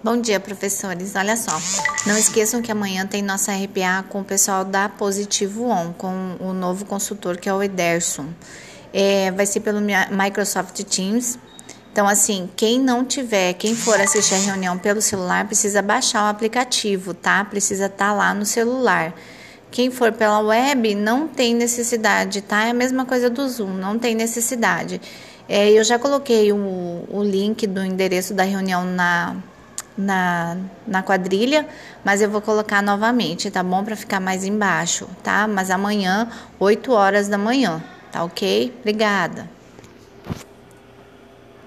Bom dia, professores. Olha só, não esqueçam que amanhã tem nossa RPA com o pessoal da Positivo On, com o novo consultor que é o Ederson. É, vai ser pelo Microsoft Teams. Então, assim, quem não tiver, quem for assistir a reunião pelo celular, precisa baixar o aplicativo, tá? Precisa estar tá lá no celular. Quem for pela web, não tem necessidade, tá? É a mesma coisa do Zoom, não tem necessidade. É, eu já coloquei o, o link do endereço da reunião na na, na quadrilha, mas eu vou colocar novamente, tá bom? Para ficar mais embaixo, tá? Mas amanhã, 8 horas da manhã, tá ok? Obrigada.